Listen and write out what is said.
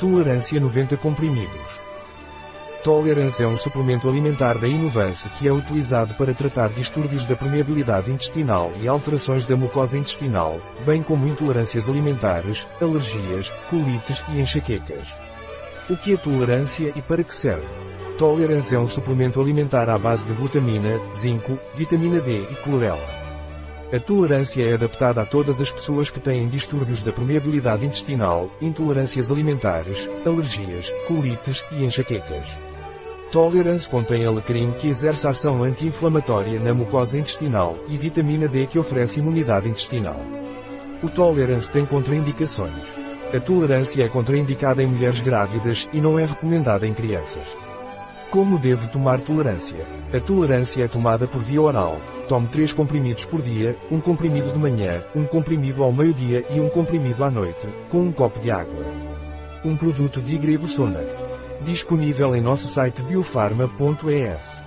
Tolerância 90 comprimidos. Tolerance é um suplemento alimentar da Inovance que é utilizado para tratar distúrbios da permeabilidade intestinal e alterações da mucosa intestinal, bem como intolerâncias alimentares, alergias, colites e enxaquecas. O que é tolerância e para que serve? Tolerance é um suplemento alimentar à base de glutamina, zinco, vitamina D e clorela. A tolerância é adaptada a todas as pessoas que têm distúrbios da permeabilidade intestinal, intolerâncias alimentares, alergias, colites e enxaquecas. Tolerance contém alecrim que exerce ação anti-inflamatória na mucosa intestinal e vitamina D que oferece imunidade intestinal. O Tolerance tem contraindicações. A tolerância é contraindicada em mulheres grávidas e não é recomendada em crianças. Como devo tomar tolerância? A tolerância é tomada por via oral. Tome 3 comprimidos por dia, um comprimido de manhã, um comprimido ao meio-dia e um comprimido à noite, com um copo de água. Um produto de Igrebussona. Disponível em nosso site biofarma.es.